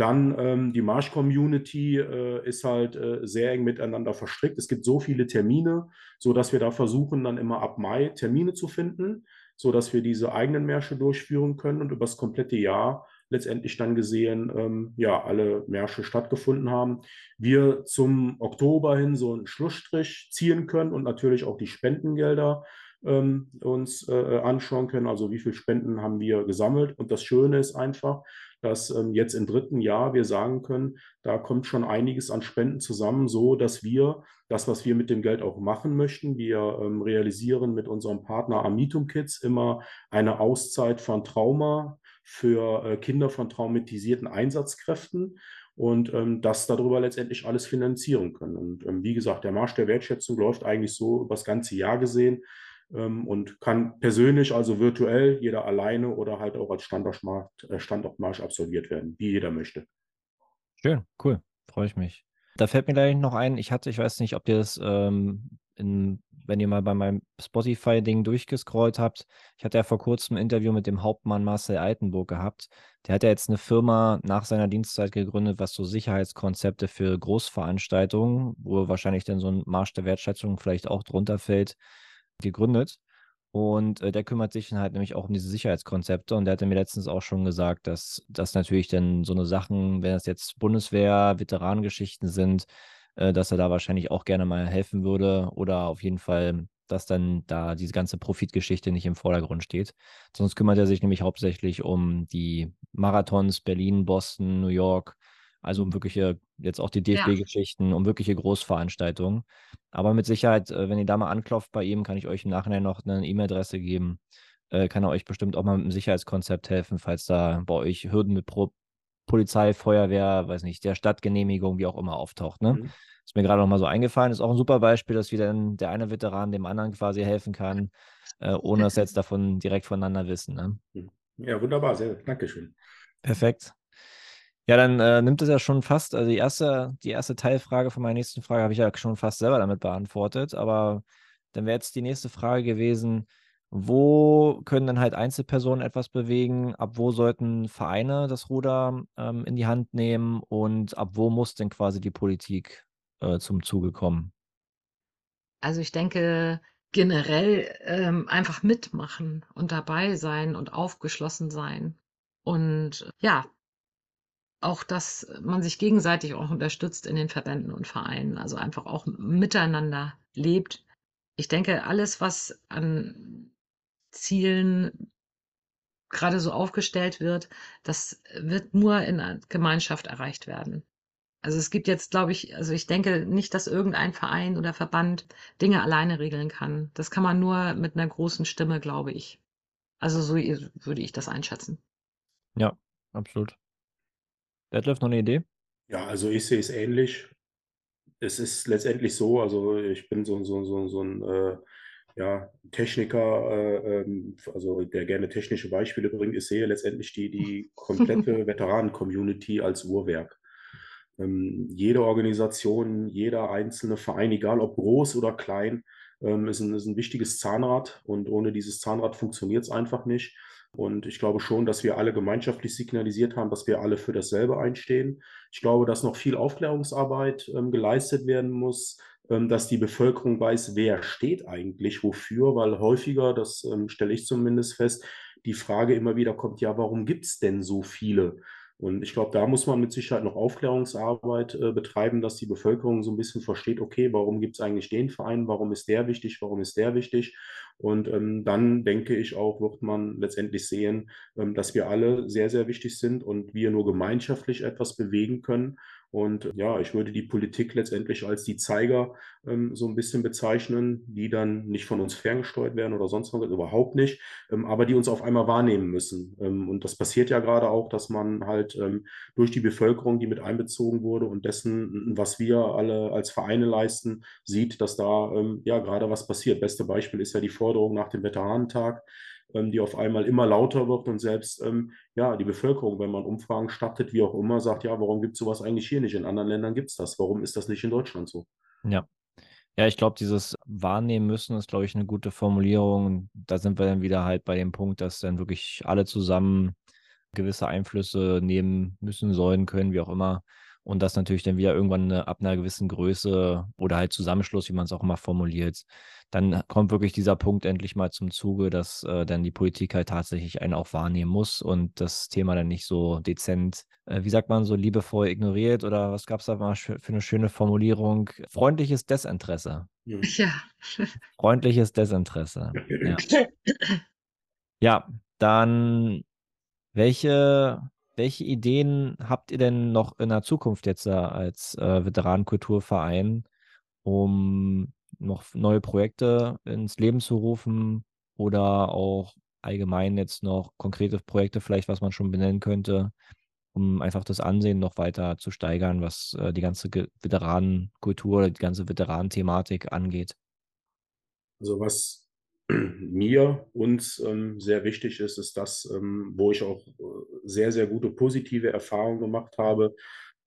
Dann ähm, die Marsch-Community äh, ist halt äh, sehr eng miteinander verstrickt. Es gibt so viele Termine, sodass wir da versuchen, dann immer ab Mai Termine zu finden, sodass wir diese eigenen Märsche durchführen können und über das komplette Jahr letztendlich dann gesehen, ähm, ja, alle Märsche stattgefunden haben. Wir zum Oktober hin so einen Schlussstrich ziehen können und natürlich auch die Spendengelder ähm, uns äh, anschauen können. Also wie viele Spenden haben wir gesammelt. Und das Schöne ist einfach, dass ähm, jetzt im dritten Jahr wir sagen können, da kommt schon einiges an Spenden zusammen, so dass wir das, was wir mit dem Geld auch machen möchten, wir ähm, realisieren mit unserem Partner Amitum Kids immer eine Auszeit von Trauma für äh, Kinder von traumatisierten Einsatzkräften und ähm, das darüber letztendlich alles finanzieren können. Und ähm, wie gesagt, der Marsch der Wertschätzung läuft eigentlich so über das ganze Jahr gesehen, und kann persönlich, also virtuell, jeder alleine oder halt auch als Standortmarsch, äh, Standortmarsch absolviert werden, wie jeder möchte. Schön, cool, freue ich mich. Da fällt mir gleich noch ein, ich hatte, ich weiß nicht, ob ihr das, ähm, in, wenn ihr mal bei meinem Spotify-Ding durchgescrollt habt, ich hatte ja vor kurzem ein Interview mit dem Hauptmann Marcel Altenburg gehabt. Der hat ja jetzt eine Firma nach seiner Dienstzeit gegründet, was so Sicherheitskonzepte für Großveranstaltungen, wo wahrscheinlich dann so ein Marsch der Wertschätzung vielleicht auch drunter fällt, gegründet. Und äh, der kümmert sich halt nämlich auch um diese Sicherheitskonzepte. Und der hatte mir letztens auch schon gesagt, dass das natürlich dann so eine Sachen, wenn das jetzt Bundeswehr, Veteranengeschichten sind, äh, dass er da wahrscheinlich auch gerne mal helfen würde oder auf jeden Fall, dass dann da diese ganze Profitgeschichte nicht im Vordergrund steht. Sonst kümmert er sich nämlich hauptsächlich um die Marathons Berlin, Boston, New York, also um wirkliche, jetzt auch die DFB-Geschichten, ja. um wirkliche Großveranstaltungen. Aber mit Sicherheit, äh, wenn ihr da mal anklopft bei ihm, kann ich euch im Nachhinein noch eine E-Mail-Adresse geben. Äh, kann er euch bestimmt auch mal mit dem Sicherheitskonzept helfen, falls da bei euch Hürden mit Pro Polizei, Feuerwehr, weiß nicht, der Stadtgenehmigung, wie auch immer auftaucht. Ne? Mhm. Ist mir gerade noch mal so eingefallen. Ist auch ein super Beispiel, dass wieder der eine Veteran dem anderen quasi helfen kann, äh, ohne dass jetzt davon direkt voneinander wissen. Ne? Mhm. Ja, wunderbar, sehr, Dankeschön. Perfekt. Ja, dann äh, nimmt es ja schon fast, also die erste, die erste Teilfrage von meiner nächsten Frage habe ich ja schon fast selber damit beantwortet, aber dann wäre jetzt die nächste Frage gewesen, wo können dann halt Einzelpersonen etwas bewegen, ab wo sollten Vereine das Ruder ähm, in die Hand nehmen und ab wo muss denn quasi die Politik äh, zum Zuge kommen? Also ich denke, generell ähm, einfach mitmachen und dabei sein und aufgeschlossen sein. Und ja, auch, dass man sich gegenseitig auch unterstützt in den Verbänden und Vereinen, also einfach auch miteinander lebt. Ich denke, alles, was an Zielen gerade so aufgestellt wird, das wird nur in einer Gemeinschaft erreicht werden. Also es gibt jetzt, glaube ich, also ich denke nicht, dass irgendein Verein oder Verband Dinge alleine regeln kann. Das kann man nur mit einer großen Stimme, glaube ich. Also so würde ich das einschätzen. Ja, absolut. Detlef, noch eine Idee? Ja, also ich sehe es ähnlich. Es ist letztendlich so, also ich bin so, so, so, so ein äh, ja, Techniker, äh, ähm, also der gerne technische Beispiele bringt. Ich sehe letztendlich die, die komplette Veteranen-Community als Uhrwerk. Ähm, jede Organisation, jeder einzelne Verein, egal ob groß oder klein, ähm, ist, ein, ist ein wichtiges Zahnrad und ohne dieses Zahnrad funktioniert es einfach nicht. Und ich glaube schon, dass wir alle gemeinschaftlich signalisiert haben, dass wir alle für dasselbe einstehen. Ich glaube, dass noch viel Aufklärungsarbeit ähm, geleistet werden muss, ähm, dass die Bevölkerung weiß, wer steht eigentlich wofür, weil häufiger, das ähm, stelle ich zumindest fest, die Frage immer wieder kommt, ja, warum gibt es denn so viele? Und ich glaube, da muss man mit Sicherheit noch Aufklärungsarbeit äh, betreiben, dass die Bevölkerung so ein bisschen versteht, okay, warum gibt es eigentlich den Verein, warum ist der wichtig, warum ist der wichtig? Und ähm, dann denke ich auch, wird man letztendlich sehen, ähm, dass wir alle sehr, sehr wichtig sind und wir nur gemeinschaftlich etwas bewegen können. Und ja, ich würde die Politik letztendlich als die Zeiger ähm, so ein bisschen bezeichnen, die dann nicht von uns ferngesteuert werden oder sonst was, überhaupt nicht, ähm, aber die uns auf einmal wahrnehmen müssen. Ähm, und das passiert ja gerade auch, dass man halt ähm, durch die Bevölkerung, die mit einbezogen wurde und dessen, was wir alle als Vereine leisten, sieht, dass da ähm, ja gerade was passiert. Beste Beispiel ist ja die Forderung nach dem Veteranentag ähm, die auf einmal immer lauter wird und selbst ähm, ja, die Bevölkerung, wenn man Umfragen startet, wie auch immer, sagt, ja, warum gibt es sowas eigentlich hier nicht? In anderen Ländern gibt es das. Warum ist das nicht in Deutschland so? Ja. Ja, ich glaube, dieses Wahrnehmen müssen ist, glaube ich, eine gute Formulierung. Da sind wir dann wieder halt bei dem Punkt, dass dann wirklich alle zusammen gewisse Einflüsse nehmen müssen, sollen, können, wie auch immer. Und das natürlich dann wieder irgendwann eine, ab einer gewissen Größe oder halt Zusammenschluss, wie man es auch immer formuliert, dann kommt wirklich dieser Punkt endlich mal zum Zuge, dass äh, dann die Politik halt tatsächlich einen auch wahrnehmen muss und das Thema dann nicht so dezent, äh, wie sagt man, so liebevoll ignoriert oder was gab es da mal für eine schöne Formulierung? Freundliches Desinteresse. Ja. Freundliches Desinteresse. Ja. ja, dann welche welche Ideen habt ihr denn noch in der Zukunft jetzt als äh, Veteranenkulturverein, um noch neue Projekte ins Leben zu rufen oder auch allgemein jetzt noch konkrete Projekte vielleicht, was man schon benennen könnte, um einfach das Ansehen noch weiter zu steigern, was äh, die ganze Veteranenkultur, die ganze Veteranenthematik angeht? Also was mir, uns ähm, sehr wichtig ist, ist das, ähm, wo ich auch äh, sehr, sehr gute positive Erfahrungen gemacht habe,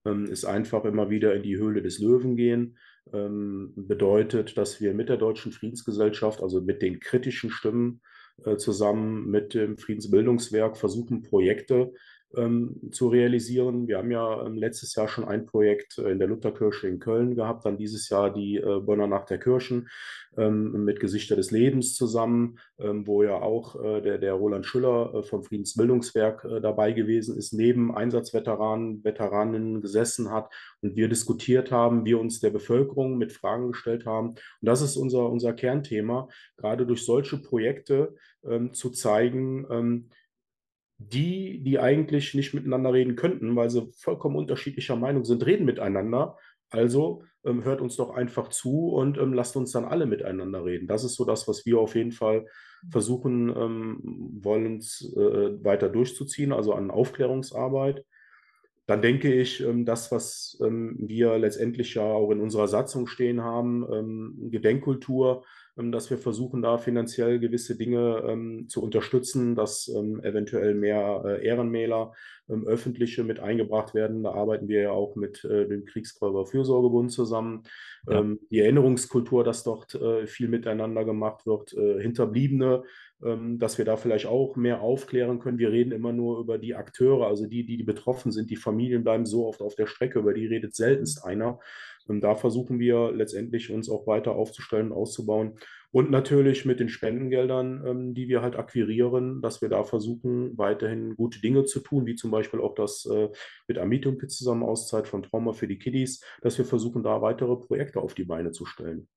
ähm, ist einfach immer wieder in die Höhle des Löwen gehen. Ähm, bedeutet, dass wir mit der Deutschen Friedensgesellschaft, also mit den kritischen Stimmen, äh, zusammen mit dem Friedensbildungswerk versuchen, Projekte ähm, zu realisieren. Wir haben ja ähm, letztes Jahr schon ein Projekt äh, in der Lutherkirche in Köln gehabt, dann dieses Jahr die äh, Bonner Nacht der Kirchen ähm, mit Gesichter des Lebens zusammen, ähm, wo ja auch äh, der, der Roland Schüller äh, vom Friedensbildungswerk äh, dabei gewesen ist, neben Einsatzveteranen, Veteraninnen gesessen hat und wir diskutiert haben, wir uns der Bevölkerung mit Fragen gestellt haben. Und das ist unser, unser Kernthema, gerade durch solche Projekte ähm, zu zeigen, ähm, die, die eigentlich nicht miteinander reden könnten, weil sie vollkommen unterschiedlicher Meinung sind, reden miteinander. Also ähm, hört uns doch einfach zu und ähm, lasst uns dann alle miteinander reden. Das ist so das, was wir auf jeden Fall versuchen ähm, wollen, äh, weiter durchzuziehen, also an Aufklärungsarbeit. Dann denke ich, ähm, das, was ähm, wir letztendlich ja auch in unserer Satzung stehen haben, ähm, Gedenkkultur, dass wir versuchen, da finanziell gewisse Dinge ähm, zu unterstützen, dass ähm, eventuell mehr äh, Ehrenmäler ähm, öffentliche mit eingebracht werden. Da arbeiten wir ja auch mit äh, dem Kriegsgräber-Fürsorgebund zusammen. Ja. Ähm, die Erinnerungskultur, dass dort äh, viel miteinander gemacht wird, äh, Hinterbliebene, ähm, dass wir da vielleicht auch mehr aufklären können. Wir reden immer nur über die Akteure, also die, die, die betroffen sind. Die Familien bleiben so oft auf der Strecke, über die redet seltenst einer. Und da versuchen wir letztendlich uns auch weiter aufzustellen, auszubauen. Und natürlich mit den Spendengeldern, ähm, die wir halt akquirieren, dass wir da versuchen, weiterhin gute Dinge zu tun, wie zum Beispiel auch das äh, mit Amitum Kids zusammen Auszeit von Trauma für die Kiddies, dass wir versuchen, da weitere Projekte auf die Beine zu stellen.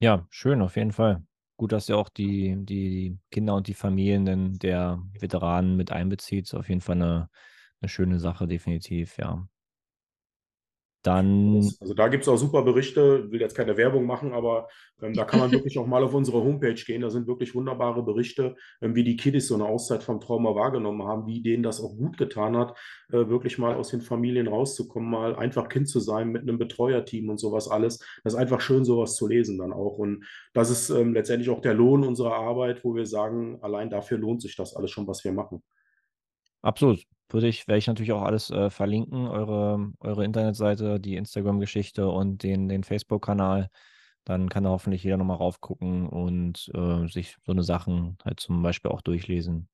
Ja, schön, auf jeden Fall. Gut, dass ihr auch die, die Kinder und die Familien der Veteranen mit einbezieht. Ist auf jeden Fall eine, eine schöne Sache, definitiv, ja. Dann. Also da gibt es auch super Berichte, ich will jetzt keine Werbung machen, aber ähm, da kann man wirklich auch mal auf unsere Homepage gehen. Da sind wirklich wunderbare Berichte, ähm, wie die Kiddies so eine Auszeit vom Trauma wahrgenommen haben, wie denen das auch gut getan hat, äh, wirklich mal aus den Familien rauszukommen, mal einfach Kind zu sein mit einem Betreuerteam und sowas alles. Das ist einfach schön, sowas zu lesen dann auch. Und das ist ähm, letztendlich auch der Lohn unserer Arbeit, wo wir sagen, allein dafür lohnt sich das alles schon, was wir machen. Absolut. Würde ich, werde ich natürlich auch alles äh, verlinken, eure, eure Internetseite, die Instagram-Geschichte und den, den Facebook-Kanal. Dann kann da hoffentlich jeder nochmal raufgucken und äh, sich so eine Sachen halt zum Beispiel auch durchlesen.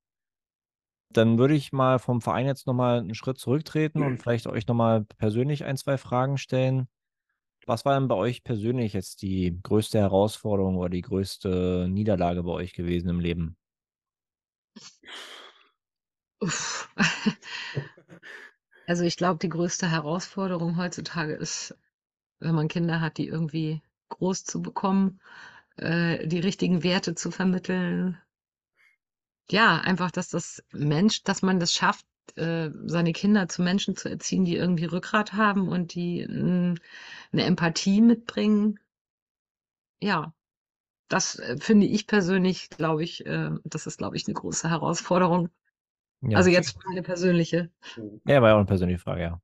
Dann würde ich mal vom Verein jetzt nochmal einen Schritt zurücktreten und vielleicht euch nochmal persönlich ein, zwei Fragen stellen. Was war denn bei euch persönlich jetzt die größte Herausforderung oder die größte Niederlage bei euch gewesen im Leben? Also, ich glaube, die größte Herausforderung heutzutage ist, wenn man Kinder hat, die irgendwie groß zu bekommen, äh, die richtigen Werte zu vermitteln. Ja, einfach, dass das Mensch dass man das schafft, äh, seine Kinder zu Menschen zu erziehen, die irgendwie Rückgrat haben und die eine Empathie mitbringen. Ja, das äh, finde ich persönlich, glaube ich, äh, das ist, glaube ich, eine große Herausforderung. Ja. Also jetzt meine persönliche. Ja, war ja auch eine persönliche Frage, ja.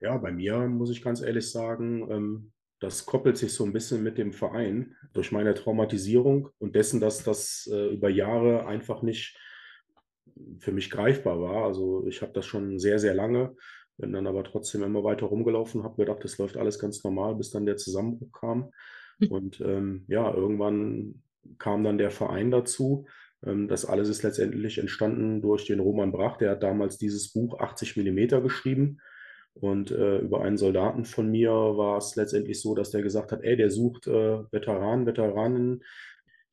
Ja, bei mir muss ich ganz ehrlich sagen, ähm, das koppelt sich so ein bisschen mit dem Verein durch meine Traumatisierung und dessen, dass das äh, über Jahre einfach nicht für mich greifbar war. Also ich habe das schon sehr, sehr lange, bin dann aber trotzdem immer weiter rumgelaufen, habe gedacht, das läuft alles ganz normal, bis dann der Zusammenbruch kam. Und ähm, ja, irgendwann kam dann der Verein dazu. Ähm, das alles ist letztendlich entstanden durch den Roman Brach, der hat damals dieses Buch 80 Millimeter geschrieben. Und äh, über einen Soldaten von mir war es letztendlich so, dass der gesagt hat, ey, der sucht äh, Veteranen, Veteranen,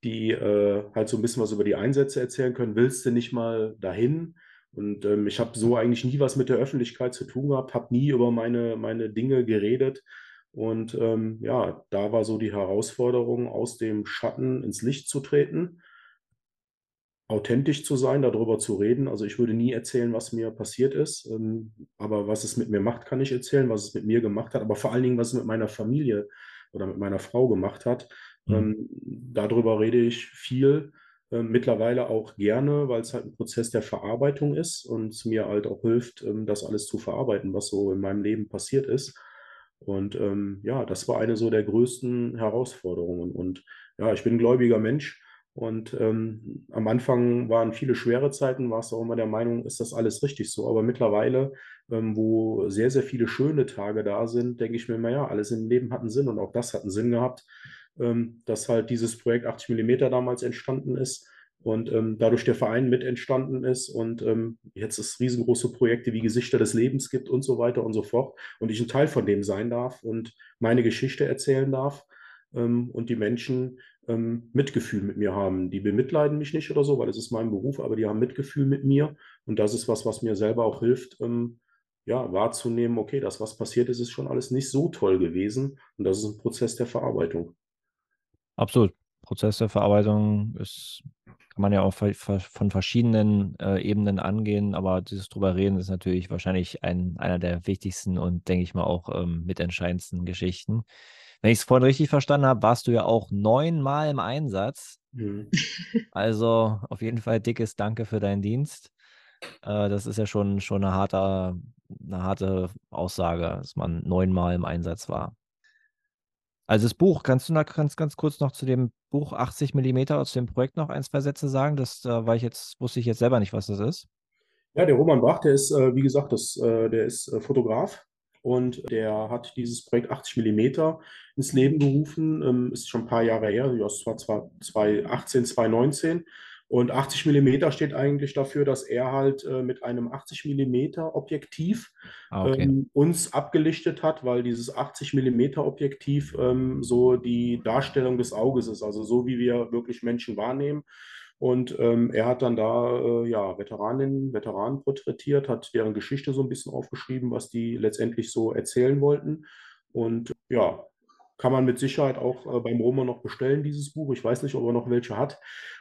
die äh, halt so ein bisschen was über die Einsätze erzählen können. Willst du nicht mal dahin? Und ähm, ich habe so eigentlich nie was mit der Öffentlichkeit zu tun gehabt, habe nie über meine, meine Dinge geredet. Und ähm, ja, da war so die Herausforderung, aus dem Schatten ins Licht zu treten authentisch zu sein, darüber zu reden. Also ich würde nie erzählen, was mir passiert ist, ähm, aber was es mit mir macht, kann ich erzählen, was es mit mir gemacht hat, aber vor allen Dingen, was es mit meiner Familie oder mit meiner Frau gemacht hat. Mhm. Ähm, darüber rede ich viel, äh, mittlerweile auch gerne, weil es halt ein Prozess der Verarbeitung ist und es mir halt auch hilft, ähm, das alles zu verarbeiten, was so in meinem Leben passiert ist. Und ähm, ja, das war eine so der größten Herausforderungen. Und ja, ich bin ein gläubiger Mensch und ähm, am Anfang waren viele schwere Zeiten, warst du auch immer der Meinung, ist das alles richtig so. Aber mittlerweile, ähm, wo sehr, sehr viele schöne Tage da sind, denke ich mir immer, ja, alles im Leben hat einen Sinn und auch das hat einen Sinn gehabt, ähm, dass halt dieses Projekt 80 mm damals entstanden ist und ähm, dadurch der Verein mit entstanden ist und ähm, jetzt es riesengroße Projekte wie Gesichter des Lebens gibt und so weiter und so fort und ich ein Teil von dem sein darf und meine Geschichte erzählen darf ähm, und die Menschen ähm, Mitgefühl mit mir haben. Die bemitleiden mich nicht oder so, weil es ist mein Beruf, aber die haben Mitgefühl mit mir. Und das ist was, was mir selber auch hilft, ähm, ja, wahrzunehmen, okay, das, was passiert ist, ist schon alles nicht so toll gewesen. Und das ist ein Prozess der Verarbeitung. Absolut. Prozess der Verarbeitung ist, kann man ja auch von verschiedenen äh, Ebenen angehen, aber dieses drüber reden ist natürlich wahrscheinlich ein, einer der wichtigsten und denke ich mal auch ähm, mitentscheidendsten Geschichten. Wenn ich es vorhin richtig verstanden habe, warst du ja auch neunmal im Einsatz. Mhm. Also auf jeden Fall dickes Danke für deinen Dienst. Äh, das ist ja schon, schon eine, harte, eine harte Aussage, dass man neunmal im Einsatz war. Also das Buch, kannst du da ganz, ganz kurz noch zu dem Buch 80 mm aus dem Projekt noch ein, zwei Sätze sagen? Das äh, war ich jetzt, wusste ich jetzt selber nicht, was das ist. Ja, der Roman Bach, der ist, äh, wie gesagt, das, äh, der ist äh, Fotograf und der hat dieses Projekt 80 mm ins Leben gerufen. Ähm, ist schon ein paar Jahre her, das war 2018, 2019. Und 80 mm steht eigentlich dafür, dass er halt äh, mit einem 80 mm Objektiv ah, okay. ähm, uns abgelichtet hat, weil dieses 80 mm Objektiv ähm, so die Darstellung des Auges ist, also so wie wir wirklich Menschen wahrnehmen. Und ähm, er hat dann da äh, ja, Veteraninnen, Veteranen porträtiert, hat deren Geschichte so ein bisschen aufgeschrieben, was die letztendlich so erzählen wollten. Und ja, kann man mit Sicherheit auch äh, beim Roma noch bestellen, dieses Buch. Ich weiß nicht, ob er noch welche hat.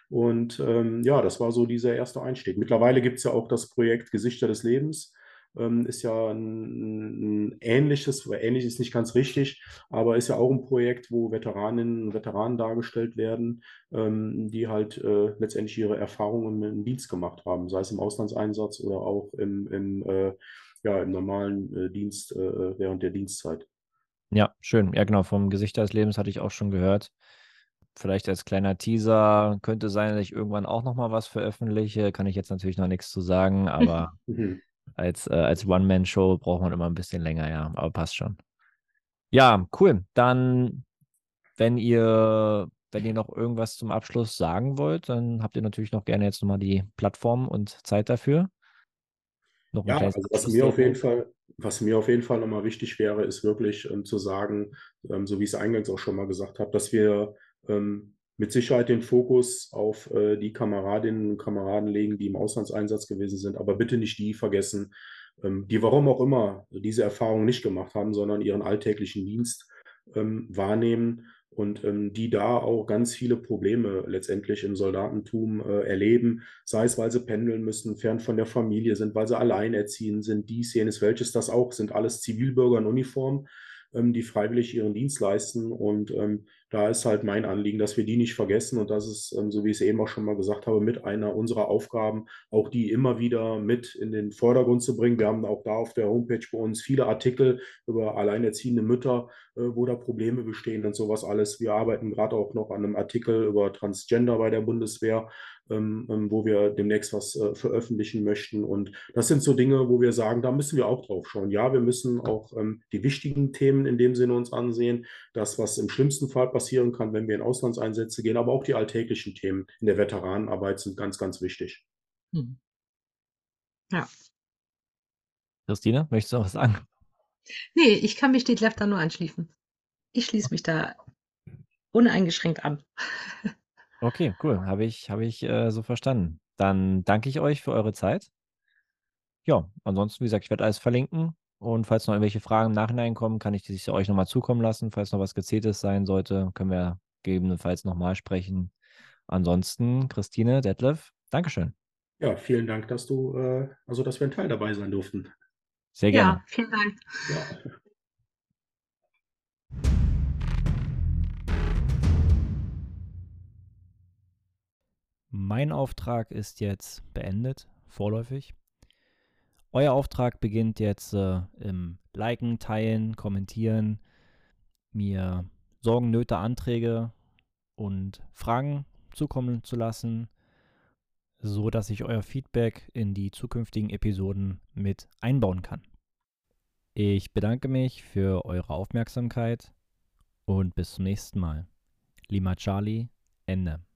Und ähm, ja, das war so dieser erste Einstieg. Mittlerweile gibt es ja auch das Projekt Gesichter des Lebens ähm, ist ja ein, ein ähnliches, ähnlich ist nicht ganz richtig, aber ist ja auch ein Projekt, wo Veteraninnen und Veteranen dargestellt werden, ähm, die halt äh, letztendlich ihre Erfahrungen im Dienst gemacht haben, sei es im Auslandseinsatz oder auch im, im, äh, ja, im normalen äh, Dienst äh, während der Dienstzeit. Ja, schön. Ja, genau. Vom Gesicht des Lebens hatte ich auch schon gehört. Vielleicht als kleiner Teaser könnte sein, dass ich irgendwann auch noch mal was veröffentliche. Kann ich jetzt natürlich noch nichts zu sagen, aber mhm als, äh, als One-Man-Show braucht man immer ein bisschen länger, ja, aber passt schon. Ja, cool. Dann, wenn ihr, wenn ihr noch irgendwas zum Abschluss sagen wollt, dann habt ihr natürlich noch gerne jetzt nochmal die Plattform und Zeit dafür. Noch ja, also was mir auf jeden Fall, was mir auf jeden Fall nochmal wichtig wäre, ist wirklich ähm, zu sagen, ähm, so wie ich es eingangs auch schon mal gesagt habe, dass wir ähm, mit Sicherheit den Fokus auf äh, die Kameradinnen und Kameraden legen, die im Auslandseinsatz gewesen sind, aber bitte nicht die vergessen, ähm, die warum auch immer diese Erfahrung nicht gemacht haben, sondern ihren alltäglichen Dienst ähm, wahrnehmen und ähm, die da auch ganz viele Probleme letztendlich im Soldatentum äh, erleben, sei es, weil sie pendeln müssen, fern von der Familie sind, weil sie alleinerziehend sind, dies, jenes, welches das auch, sind. Alles Zivilbürger in Uniform, ähm, die freiwillig ihren Dienst leisten. Und ähm, da ist halt mein Anliegen, dass wir die nicht vergessen und das ist, ähm, so wie ich es eben auch schon mal gesagt habe, mit einer unserer Aufgaben, auch die immer wieder mit in den Vordergrund zu bringen. Wir haben auch da auf der Homepage bei uns viele Artikel über alleinerziehende Mütter, äh, wo da Probleme bestehen und sowas alles. Wir arbeiten gerade auch noch an einem Artikel über Transgender bei der Bundeswehr, wo wir demnächst was äh, veröffentlichen möchten. Und das sind so Dinge, wo wir sagen, da müssen wir auch drauf schauen. Ja, wir müssen auch die wichtigen Themen in dem Sinne uns ansehen. Das, was im schlimmsten Fall passieren kann, wenn wir in Auslandseinsätze gehen, aber auch die alltäglichen Themen in der Veteranenarbeit sind ganz, ganz wichtig. Mhm. Ja. Christine, möchtest du noch was sagen? Nee, ich kann mich Detlef da nur anschließen. Ich schließe mich da uneingeschränkt an. Okay, cool. Habe ich, habe ich äh, so verstanden. Dann danke ich euch für eure Zeit. Ja, ansonsten, wie gesagt, ich werde alles verlinken. Und falls noch irgendwelche Fragen im Nachhinein kommen, kann ich die euch nochmal zukommen lassen. Falls noch was Gezähltes sein sollte, können wir gegebenenfalls nochmal sprechen. Ansonsten, Christine, Detlef, Dankeschön. Ja, vielen Dank, dass du, äh, also dass wir ein Teil dabei sein durften. Sehr gerne. Ja, vielen Dank. Ja. Mein Auftrag ist jetzt beendet, vorläufig. Euer Auftrag beginnt jetzt äh, im Liken, Teilen, Kommentieren, mir Sorgen, Nöte, Anträge und Fragen zukommen zu lassen, so dass ich euer Feedback in die zukünftigen Episoden mit einbauen kann. Ich bedanke mich für eure Aufmerksamkeit und bis zum nächsten Mal. Lima Charlie, Ende.